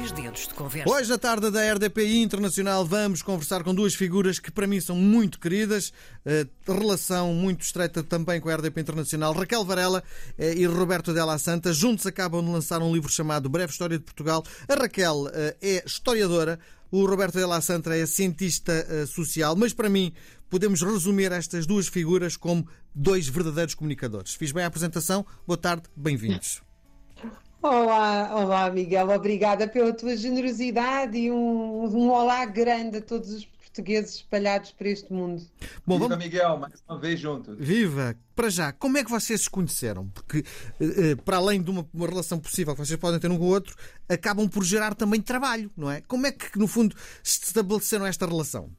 Dois dedos de conversa. Hoje, na tarde da RDPI Internacional, vamos conversar com duas figuras que para mim são muito queridas, eh, relação muito estreita também com a RDP Internacional, Raquel Varela eh, e Roberto Della Santa. Juntos acabam de lançar um livro chamado Breve História de Portugal. A Raquel eh, é historiadora, o Roberto Della Santa é cientista eh, social, mas para mim podemos resumir estas duas figuras como dois verdadeiros comunicadores. Fiz bem a apresentação. Boa tarde, bem-vindos. Olá, olá Miguel, obrigada pela tua generosidade e um, um olá grande a todos os portugueses espalhados por este mundo. Bom, Viva vamos... Miguel, mais uma vez juntos. Viva! Para já, como é que vocês se conheceram? Porque, eh, eh, para além de uma, uma, relação possível que vocês podem ter um com o outro, acabam por gerar também trabalho, não é? Como é que, no fundo, se estabeleceram esta relação?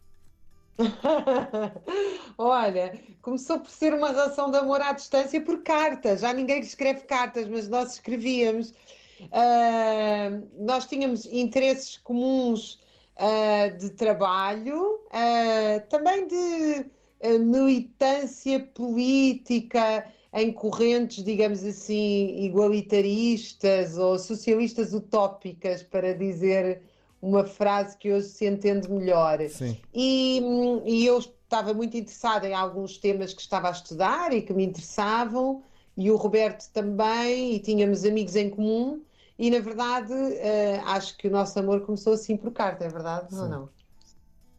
Olha, começou por ser uma relação de amor à distância por cartas. Já ninguém escreve cartas, mas nós escrevíamos. Uh, nós tínhamos interesses comuns uh, de trabalho, uh, também de militância política em correntes, digamos assim, igualitaristas ou socialistas utópicas, para dizer uma frase que hoje se entende melhor. Sim. E, e eu estava muito interessada em alguns temas que estava a estudar e que me interessavam, e o Roberto também, e tínhamos amigos em comum, e na verdade uh, acho que o nosso amor começou assim por carta, é verdade Sim. ou não?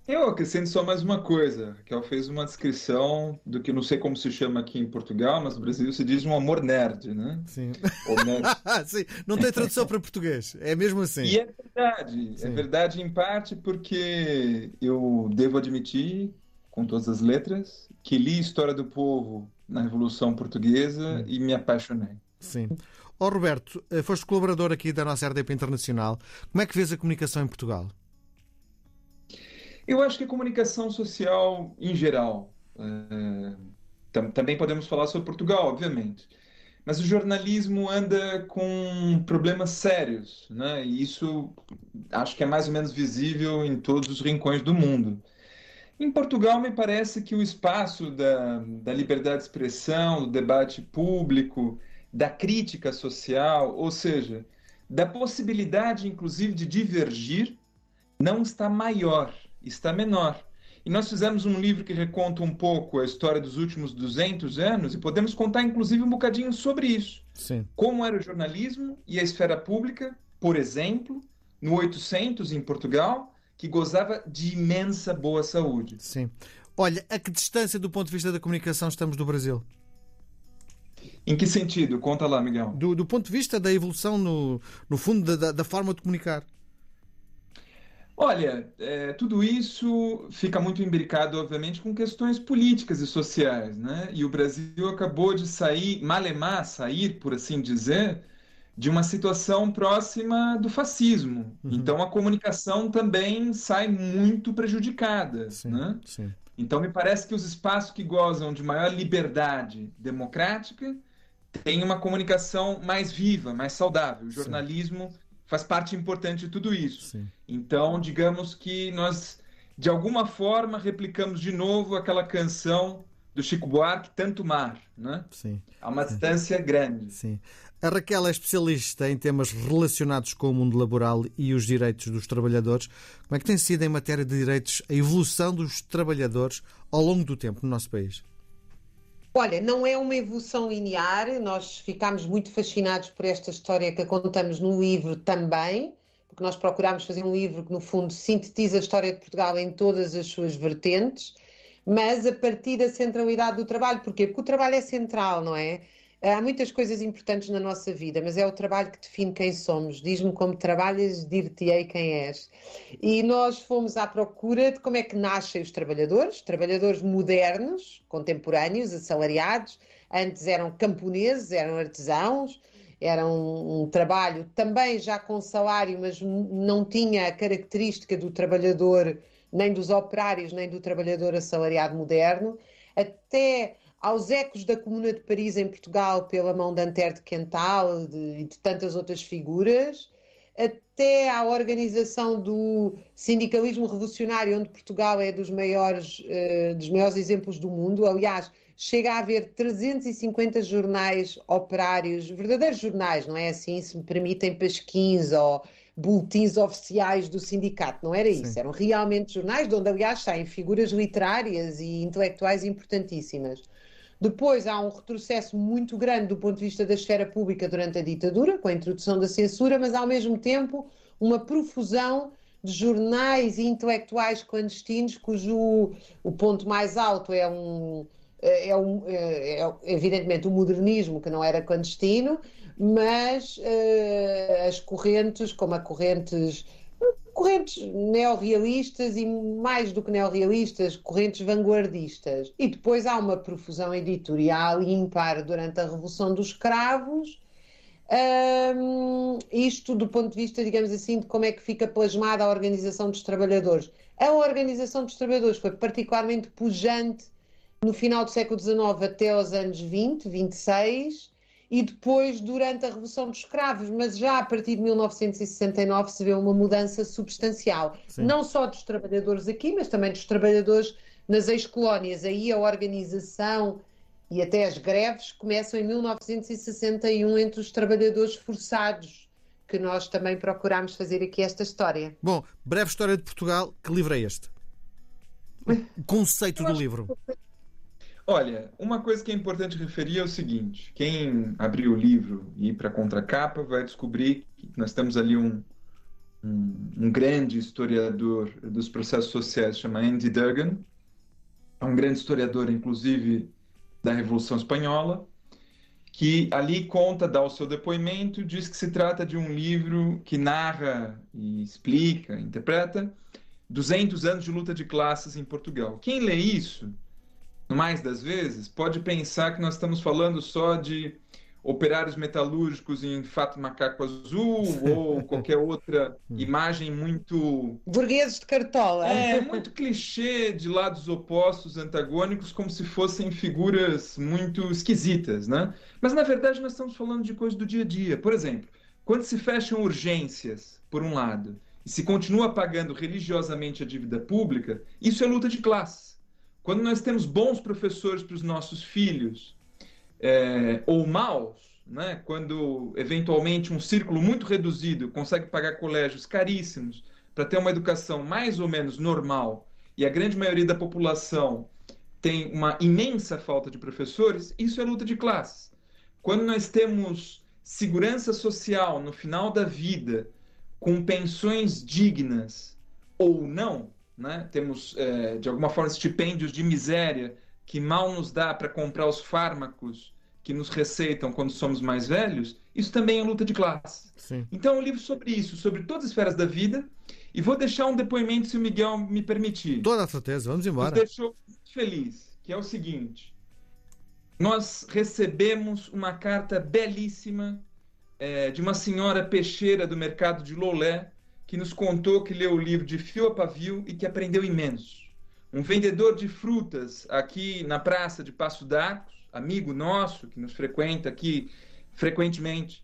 Eu acrescento só mais uma coisa, que ela fez uma descrição do que não sei como se chama aqui em Portugal, mas no Brasil se diz um amor nerd, né? Sim. Nerd. Sim. Não tem tradução para português, é mesmo assim. E é verdade, é Sim. é verdade em parte porque eu devo admitir, com todas as letras, que li História do Povo na Revolução Portuguesa Sim. e me apaixonei. Sim. Ó oh, Roberto, eh, foste colaborador aqui da nossa RDP Internacional. Como é que vês a comunicação em Portugal? Eu acho que a comunicação social em geral. É, tam, também podemos falar sobre Portugal, obviamente. Mas o jornalismo anda com problemas sérios, né? E isso acho que é mais ou menos visível em todos os rincões do mundo. Em Portugal, me parece que o espaço da, da liberdade de expressão, do debate público, da crítica social, ou seja, da possibilidade, inclusive, de divergir, não está maior está menor. E nós fizemos um livro que reconta um pouco a história dos últimos 200 anos e podemos contar, inclusive, um bocadinho sobre isso. Sim. Como era o jornalismo e a esfera pública, por exemplo, no 800 em Portugal, que gozava de imensa boa saúde. Sim. Olha, a que distância do ponto de vista da comunicação estamos do Brasil? Em que sentido? Conta lá, Miguel. Do, do ponto de vista da evolução, no, no fundo, da, da forma de comunicar. Olha, é, tudo isso fica muito imbricado, obviamente, com questões políticas e sociais, né? E o Brasil acabou de sair, malemar, sair, por assim dizer, de uma situação próxima do fascismo. Uhum. Então a comunicação também sai muito prejudicada, sim, né? Sim. Então me parece que os espaços que gozam de maior liberdade democrática têm uma comunicação mais viva, mais saudável. O jornalismo sim faz parte importante de tudo isso. Sim. Então, digamos que nós, de alguma forma, replicamos de novo aquela canção do Chico Buarque, Tanto Mar, né? Sim. Há uma distância grande. Sim. A Raquel é especialista em temas relacionados com o mundo laboral e os direitos dos trabalhadores. Como é que tem sido, em matéria de direitos, a evolução dos trabalhadores ao longo do tempo no nosso país? Olha, não é uma evolução linear, nós ficámos muito fascinados por esta história que contamos no livro também, porque nós procurámos fazer um livro que, no fundo, sintetiza a história de Portugal em todas as suas vertentes, mas a partir da centralidade do trabalho. Porquê? Porque o trabalho é central, não é? Há muitas coisas importantes na nossa vida, mas é o trabalho que define quem somos. Diz-me como trabalhas, dir-te-ei quem és. E nós fomos à procura de como é que nascem os trabalhadores, trabalhadores modernos, contemporâneos, assalariados. Antes eram camponeses, eram artesãos, era um, um, trabalho também já com salário, mas não tinha a característica do trabalhador, nem dos operários, nem do trabalhador assalariado moderno, até aos ecos da Comuna de Paris em Portugal pela mão de Anter de Quental e de, de, tantas outras figuras, até à organização do sindicalismo revolucionário, onde Portugal é dos maiores, uh, dos maiores exemplos do mundo. Aliás, chega a haver 350 jornais operários, verdadeiros jornais, não é assim, se me permitem, pasquins ou boletins oficiais do sindicato, não era isso. Sim. Eram realmente jornais, de onde, aliás, saem figuras literárias e intelectuais importantíssimas. Depois há um retrocesso muito grande do ponto de vista da esfera pública durante a ditadura, com a introdução da censura, mas ao mesmo tempo uma profusão de jornais e intelectuais clandestinos, cujo o ponto mais alto é um é, um, é, é evidentemente o modernismo que não era clandestino, mas uh, as correntes, como a correntes correntes neorrealistas e mais do que neorrealistas, correntes vanguardistas. E depois há uma profusão editorial ímpar durante a Revolução dos Cravos. Um, isto do ponto de vista, digamos assim, de como é que fica plasmada a organização dos trabalhadores. A organização dos trabalhadores foi particularmente pujante no final do século XIX até aos anos 20, 26, e depois durante a Revolução dos Escravos, mas já a partir de 1969 se vê uma mudança substancial, Sim. não só dos trabalhadores aqui, mas também dos trabalhadores nas ex-colónias. Aí a organização e até as greves começam em 1961 entre os trabalhadores forçados, que nós também procurámos fazer aqui esta história. Bom, breve história de Portugal, que livro é este? O conceito do livro. Olha, uma coisa que é importante referir é o seguinte: quem abrir o livro e ir para a contracapa vai descobrir que nós temos ali um, um, um, grande historiador dos processos sociais, chama Andy Duggan, é um grande historiador, inclusive, da Revolução Espanhola, que ali conta, dá o seu depoimento, diz que se trata de um livro que narra e explica, interpreta 200 anos de luta de classes em Portugal. Quem lê isso mais das vezes, pode pensar que nós estamos falando só de operários metalúrgicos em fato macaco azul ou qualquer outra imagem muito burgueses de cartola. É muito clichê de lados opostos antagônicos como se fossem figuras muito esquisitas né? Mas na verdade nós estamos falando de coisas do dia a dia. Por exemplo quando se fecham urgências por um lado e se continua pagando religiosamente a dívida pública isso é luta de classe quando nós temos bons professores para os nossos filhos, é, ou maus, né? quando eventualmente um círculo muito reduzido consegue pagar colégios caríssimos para ter uma educação mais ou menos normal e a grande maioria da população tem uma imensa falta de professores, isso é luta de classes. Quando nós temos segurança social no final da vida, com pensões dignas ou não, né? temos é, de alguma forma estipêndios de miséria que mal nos dá para comprar os fármacos que nos receitam quando somos mais velhos, isso também é luta de classe. Sim. Então, é um livro sobre isso, sobre todas as esferas da vida, e vou deixar um depoimento, se o Miguel me permitir. Toda a certeza, vamos embora. Nos deixou muito feliz, que é o seguinte: nós recebemos uma carta belíssima é, de uma senhora peixeira do mercado de Lolé, que nos contou que leu o livro de fio a pavio e que aprendeu imenso. Um vendedor de frutas aqui na praça de Passo d'Arcos, amigo nosso que nos frequenta aqui frequentemente,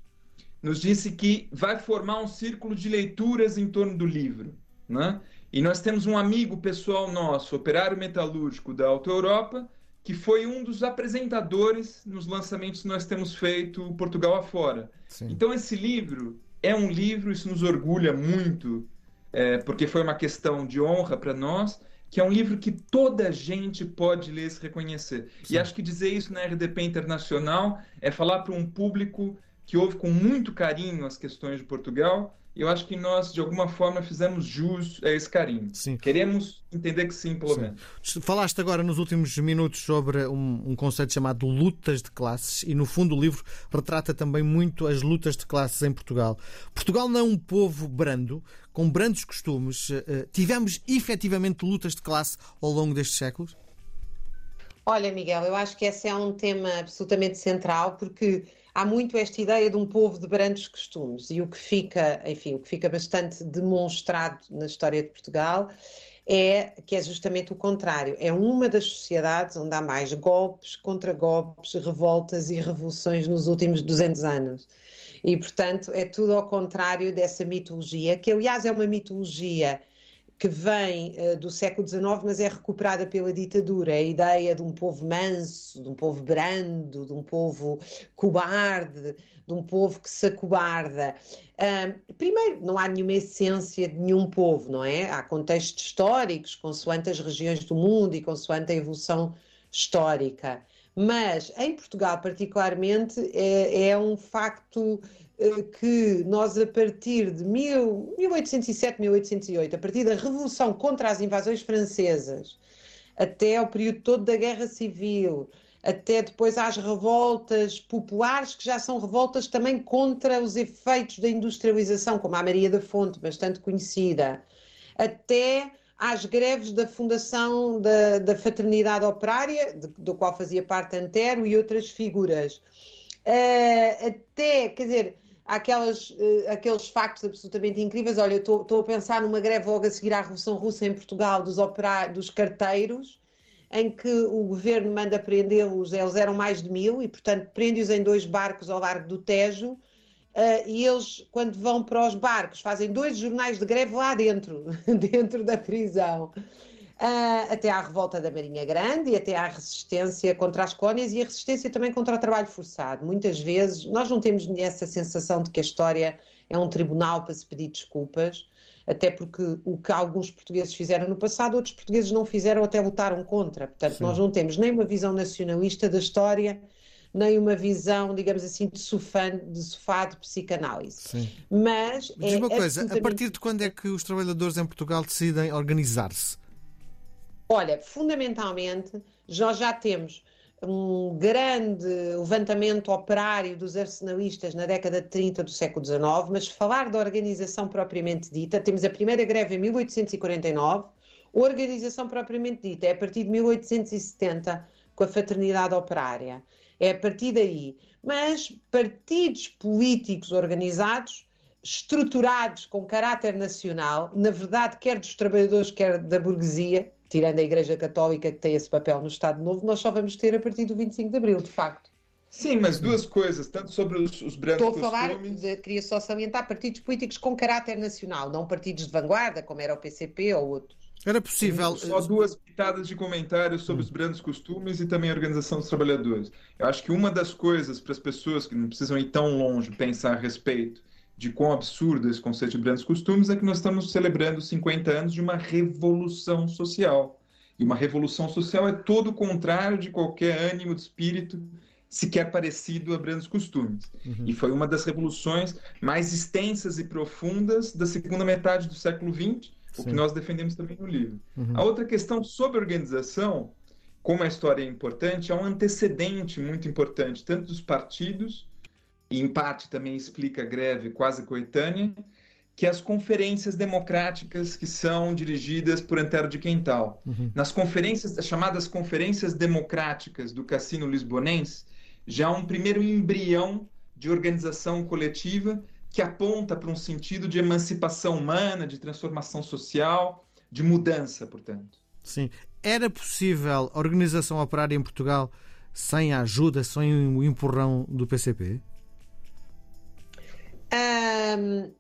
nos disse que vai formar um círculo de leituras em torno do livro. Né? E nós temos um amigo pessoal nosso, operário metalúrgico da Alta Europa, que foi um dos apresentadores nos lançamentos que nós temos feito Portugal afora. Sim. Então, esse livro é um livro, isso nos orgulha muito, é, porque foi uma questão de honra para nós, que é um livro que toda gente pode ler e se reconhecer. Sim. E acho que dizer isso na RDP Internacional é falar para um público que ouve com muito carinho as questões de Portugal eu acho que nós, de alguma forma, fizemos jus a esse carinho. Sim. Queremos entender que sim, pelo sim. menos. Falaste agora nos últimos minutos sobre um, um, conceito chamado lutas de classes e, no fundo, o livro retrata também muito as lutas de classes em Portugal. Portugal não é um povo brando, com brandos costumes. Eh, tivemos efetivamente lutas de classe ao longo destes séculos? Olha, Miguel, eu acho que esse é um tema absolutamente central, porque há muito esta ideia de um povo de brandos costumes e o que fica, enfim, o que fica bastante demonstrado na história de Portugal é que é justamente o contrário. É uma das sociedades onde há mais golpes, contra-golpes, revoltas e revoluções nos últimos 200 anos. E, portanto, é tudo ao contrário dessa mitologia, que aliás é uma mitologia que vem uh, do século XIX, mas é recuperada pela ditadura. A ideia de um povo manso, de um povo brando, de um povo cobarde, de um povo que se acobarda. Uh, primeiro, não há nenhuma essência de nenhum povo, não é? Há contextos históricos, consoante as regiões do mundo e consoante a evolução histórica. Mas em Portugal, particularmente, é, é um facto que nós, a partir de 1807, 1808, a partir da Revolução contra as invasões francesas, até o período todo da Guerra Civil, até depois às revoltas populares, que já são revoltas também contra os efeitos da industrialização, como a Maria da Fonte, bastante conhecida, até às greves da fundação da, da Fraternidade Operária, de, do qual fazia parte Antero e outras figuras. Uh, até, quer dizer, aquelas, uh, aqueles factos absolutamente incríveis. Olha, estou a pensar numa greve logo a seguir à Revolução Russa em Portugal dos, operários, dos carteiros, em que o governo manda prendê-los, eles eram mais de mil, e portanto prende-os em dois barcos ao largo do Tejo, uh, e eles, quando vão para os barcos, fazem dois jornais de greve lá dentro, dentro da prisão uh, até à revolta da Marinha Grande e até à resistência contra as colónias e a resistência também contra o trabalho forçado. Muitas vezes nós não temos essa sensação de que a história é um tribunal para se pedir desculpas, até porque o que alguns portugueses fizeram no passado, outros portugueses não fizeram, até lutaram contra. Portanto, Sim. nós não temos nem uma visão nacionalista da história, nem uma visão, digamos assim, de sofá de, sofá de psicanálise. Sim. Mas. Diz é uma coisa, absolutamente... a partir de quando é que os trabalhadores em Portugal decidem organizar-se? Olha, fundamentalmente, nós já temos um grande levantamento operário dos arsenalistas na década de 30 do século XIX, mas falar da organização propriamente dita, temos a primeira greve em 1849, organização propriamente dita é a partir de 1870, com a Fraternidade Operária. É a partir daí. Mas partidos políticos organizados, estruturados com caráter nacional, na verdade, quer dos trabalhadores, quer da burguesia, tirando a Igreja Católica que tem esse papel no Estado Novo, nós só vamos ter a partir do 25 de Abril, de facto. Sim, mas duas coisas, tanto sobre os, os brancos Estou a falar, de, queria só salientar, partidos políticos com caráter nacional, não partidos de vanguarda, como era o PCP ou outros. Era possível. Só duas pitadas de comentários sobre hum. os brancos costumes e também a organização dos trabalhadores. Eu acho que uma das coisas para as pessoas que não precisam ir tão longe pensar a respeito de quão absurdo esse conceito de grandes costumes é que nós estamos celebrando 50 anos de uma revolução social. E uma revolução social é todo o contrário de qualquer ânimo de espírito sequer parecido a grandes costumes. Uhum. E foi uma das revoluções mais extensas e profundas da segunda metade do século XX, o que nós defendemos também no livro. Uhum. A outra questão sobre organização, como a história é importante, é um antecedente muito importante, tanto dos partidos e em parte também explica a greve quase coetânea, que é as conferências democráticas que são dirigidas por Antero de Quental. Uhum. Nas conferências, as chamadas conferências democráticas do Cassino Lisbonense, já há um primeiro embrião de organização coletiva que aponta para um sentido de emancipação humana, de transformação social, de mudança, portanto. Sim. Era possível a organização operária em Portugal sem a ajuda, sem o empurrão do PCP? Um,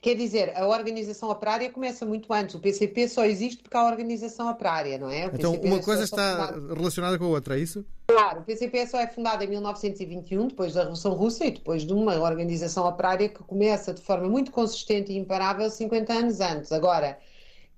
quer dizer, a organização operária começa muito antes. O PCP só existe porque há organização operária, não é? então, uma coisa está relacionada com a outra, é isso? Claro, o PCP só é fundado em 1921, depois da Revolução Russa e depois de uma organização operária que começa de forma muito consistente e imparável 50 anos antes. Agora,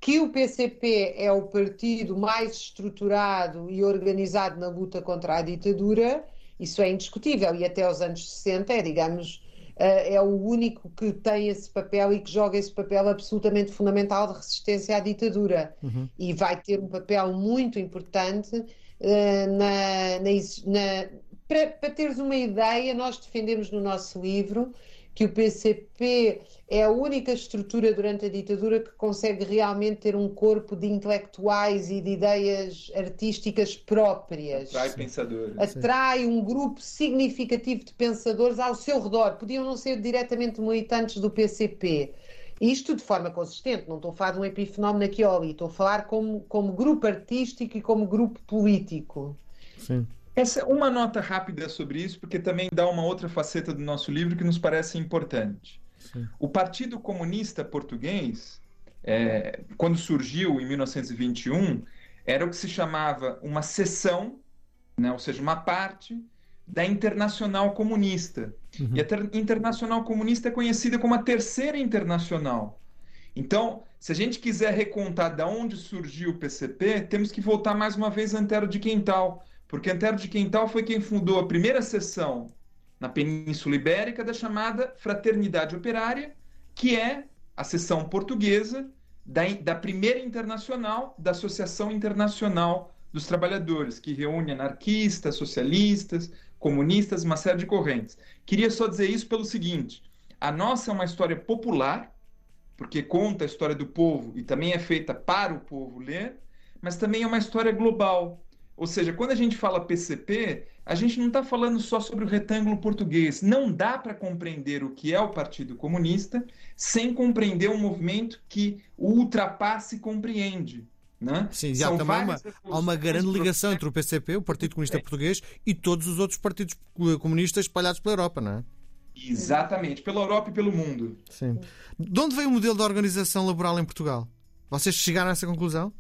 que o PCP é o partido mais estruturado e organizado na luta contra a ditadura, isso é indiscutível. E até os anos 60 é, digamos, é o único que tem esse papel e que joga esse papel absolutamente fundamental de resistência à ditadura. Uhum. E vai ter um papel muito importante uh, na, na, na para, para teres uma ideia, nós defendemos no nosso livro que o PCP é a única estrutura durante a ditadura que consegue realmente ter um corpo de intelectuais e de ideias artísticas próprias. Atrai pensadores. Atrai um grupo significativo de pensadores ao seu redor. Podiam não ser diretamente militantes do PCP. Isto de forma consistente, não estou a falar de um epifenómeno aqui ou ali, estou a falar como, como grupo artístico e como grupo político. Sim. Essa uma nota rápida sobre isso, porque também dá uma outra faceta do nosso livro que nos parece importante. Sim. O Partido Comunista Português é, quando surgiu em 1921, era o que se chamava uma seção, né, ou seja, uma parte da Internacional Comunista. Uhum. E a Internacional Comunista é conhecida como a Terceira Internacional. Então, se a gente quiser recontar de onde surgiu o PCP, temos que voltar mais uma vez a Antero de Quental, porque Antero de Quental foi quem fundou a primeira seção na Península Ibérica da chamada Fraternidade Operária, que é a seção portuguesa da, da primeira internacional, da Associação Internacional dos Trabalhadores, que reúne anarquistas, socialistas, comunistas, uma série de correntes. Queria só dizer isso pelo seguinte: a nossa é uma história popular, porque conta Ou seja, quando a gente fala PCP, a gente não está falando só sobre o retângulo português. Não dá para compreender o que é o Partido Comunista sem compreender um movimento que o ultrapasse e compreende. Né? Sim, há também uma, há uma grande ligação entre o PCP, o Partido Comunista é. Português, e todos os outros partidos comunistas espalhados pela Europa, não é? Exatamente, pela Europa e pelo mundo. Sim. De onde veio o modelo de organização laboral em Portugal? Vocês chegaram a essa conclusão?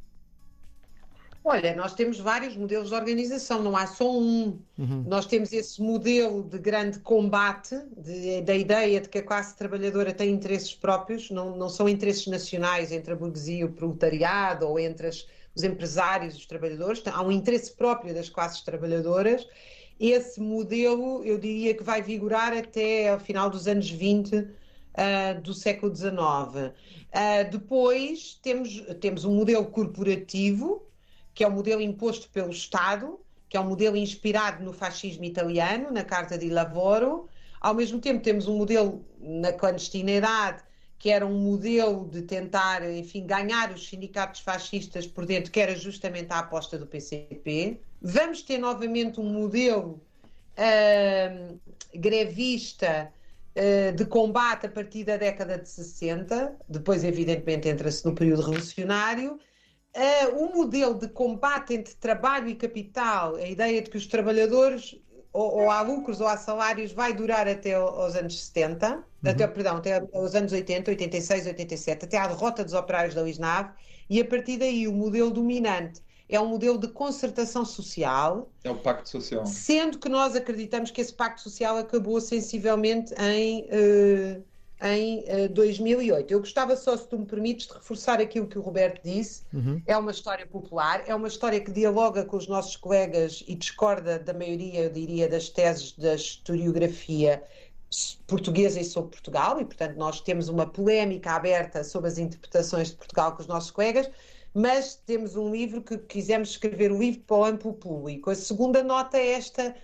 Olha, nós temos vários modelos de organização, não há só um. Uhum. Nós temos esse modelo de grande combate, de, da ideia de que a classe trabalhadora tem interesses próprios, não, não são interesses nacionais entre a burguesia e o proletariado ou entre as, os empresários e os trabalhadores, há um interesse próprio das classes trabalhadoras. Esse modelo, eu diria que vai vigorar até ao final dos anos 20 uh, ah, do século XIX. Uh, ah, depois temos, temos um modelo corporativo, que é o modelo imposto pelo Estado, que é um modelo inspirado no fascismo italiano, na Carta de Lavoro. Ao mesmo tempo, temos um modelo na clandestinidade, que era um modelo de tentar, enfim, ganhar os sindicatos fascistas por dentro, que era justamente a aposta do PCP. Vamos ter novamente um modelo uh, grevista uh, de combate a partir da década de 60, depois, evidentemente, entra-se no período revolucionário uh, um modelo de combate entre trabalho e capital, a ideia de que os trabalhadores ou, ou há lucros ou há salários vai durar até aos anos 70, uhum. até, perdão, até aos anos 80, 86, 87, até à derrota dos operários da Lisnave, e a partir daí o modelo dominante é um modelo de concertação social. É o pacto social. Sendo que nós acreditamos que esse pacto social acabou sensivelmente em uh, em uh, eh, 2008. Eu gostava só, se tu me permites, de reforçar aquilo que o Roberto disse. Uhum. É uma história popular, é uma história que dialoga com os nossos colegas e discorda da maioria, eu diria, das teses da historiografia portuguesa e sobre Portugal, e portanto nós temos uma polémica aberta sobre as interpretações de Portugal com os nossos colegas, mas temos um livro que quisemos escrever o livro para o amplo público. A segunda nota é esta,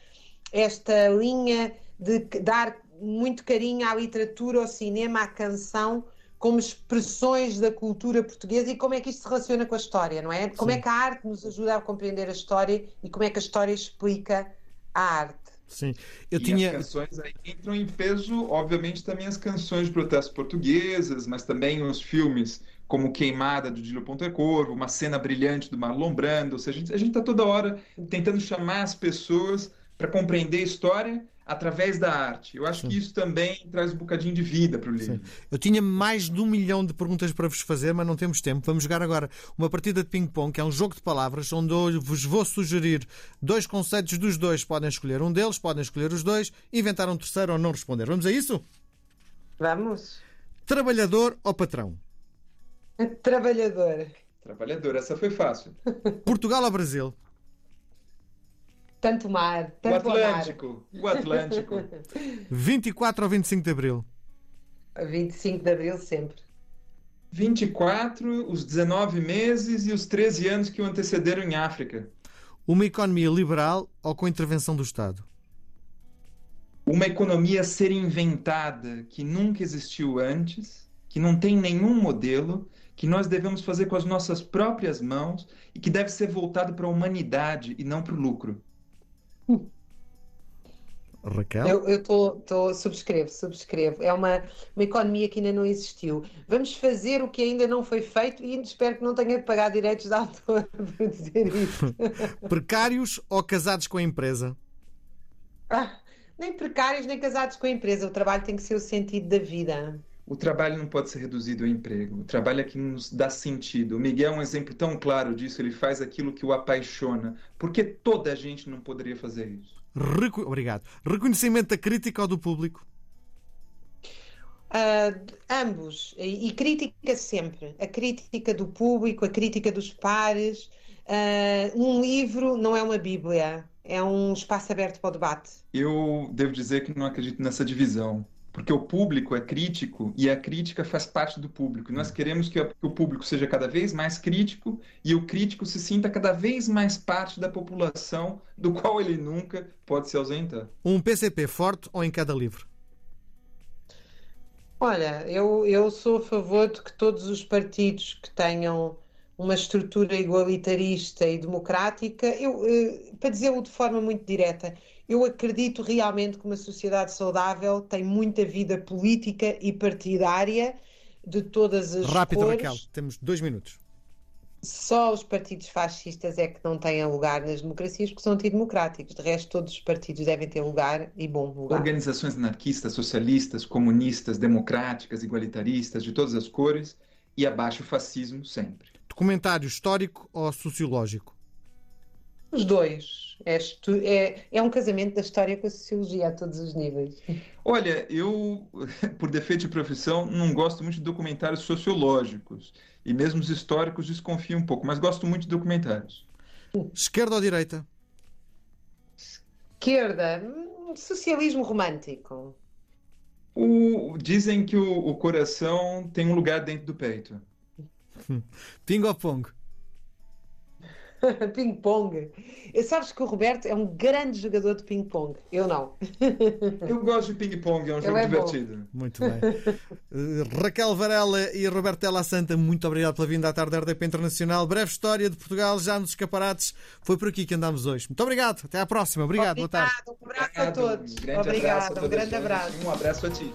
esta linha de dar muito carinho à literatura, ao cinema, à canção, como expressões da cultura portuguesa e como é que isto se relaciona com a história, não é? Como é Sim. é que a arte nos ajuda a compreender a história e como é que a história explica a arte. Sim, eu e tinha. As canções aí entram em peso, obviamente, também as canções de protesto portuguesas, mas também os filmes como Queimada do Dílio Pontecorvo, uma cena brilhante do Marlon Brando. Ou seja, a gente está toda hora tentando chamar as pessoas para compreender a história através da arte. Eu acho Sim. que isso também traz um bocadinho de vida para o livro. Sim. Eu tinha mais de um milhão de perguntas para vos fazer, mas não temos tempo. Vamos jogar agora uma partida de ping-pong, que é um jogo de palavras, onde eu vos vou sugerir dois conceitos dos dois. Podem escolher um deles, podem escolher os dois, inventar um terceiro ou não responder. Vamos a isso? Vamos. Trabalhador ou patrão? Trabalhador. Trabalhador, essa foi fácil. Portugal ou Brasil? Tanto mar, tanto o Atlântico, mar. o Atlântico. 24 ou 25 de Abril? 25 de Abril sempre. 24, os 19 meses e os 13 anos que o antecederam em África. Uma economia liberal ou com intervenção do Estado? Uma economia a ser inventada que nunca existiu antes, que não tem nenhum modelo, que nós devemos fazer com as nossas próprias mãos e que deve ser voltado para a humanidade e não para o lucro. Raquel? Eu, eu tô, tô, subscrevo, subscrevo. É uma, uma economia que ainda não existiu. Vamos fazer o que ainda não foi feito e espero que não tenha de pagar direitos de autor por dizer isso. Precários ou casados com a empresa? Ah, nem precários nem casados com a empresa. O trabalho tem que ser o sentido da vida. O trabalho não pode ser reduzido ao emprego. O trabalho é que nos dá sentido. O Miguel é um exemplo tão claro disso. Ele faz aquilo que o apaixona. Porque toda a gente não poderia fazer isso. Reco... Obrigado. Reconhecimento da crítica ou do público? Uh, ambos. E, e, crítica sempre. A crítica do público, a crítica dos pares. Uh, um livro não é uma Bíblia. É um espaço aberto para o debate. Eu devo dizer que não acredito nessa divisão porque o público é crítico e a crítica faz parte do público. Nós hum. queremos que o público seja cada vez mais crítico e o crítico se sinta cada vez mais parte da população do qual ele nunca pode se ausentar. Um PCP forte ou em cada livro? Olha, eu, eu sou a favor de que todos os partidos que tenham uma estrutura igualitarista e democrática, eu, eh, para dizer-o de forma muito direta, eu acredito realmente que uma sociedade saudável tem muita vida política e partidária de todas as Rápido, cores. Raquel, temos dois minutos. Só os partidos fascistas é que não têm lugar nas democracias porque são antidemocráticos. De resto, todos os partidos devem ter lugar e bom lugar. Organizações anarquistas, socialistas, comunistas, democráticas, igualitaristas, de todas as cores e abaixo o fascismo sempre. Documentário histórico ou sociológico? Os dois. É, é, é, um casamento da história com a sociologia a todos os níveis. Olha, eu, por defeito de profissão, não gosto muito de documentários sociológicos. E mesmo os históricos desconfio um pouco, mas gosto muito de documentários. Esquerda ou direita? Esquerda. Socialismo romântico. O, dizem que o, o coração tem um lugar dentro do peito. Ping ou pong? ping-pong. Sabes que o Roberto é um grande jogador de ping-pong. Eu não. Eu gosto de ping-pong, é um jogo é divertido. Bom. Muito bem. Uh, Raquel Varela e Roberto Della Santa, muito obrigado pela vinda à tarde da RDP Internacional. Breve história de Portugal, já nos escaparates. Foi por aqui que andámos hoje. Muito obrigado. Até à próxima. Obrigado. Obrigado. Boa tarde. Um abraço a todos. Um obrigado. Um grande abraço. Um abraço a ti.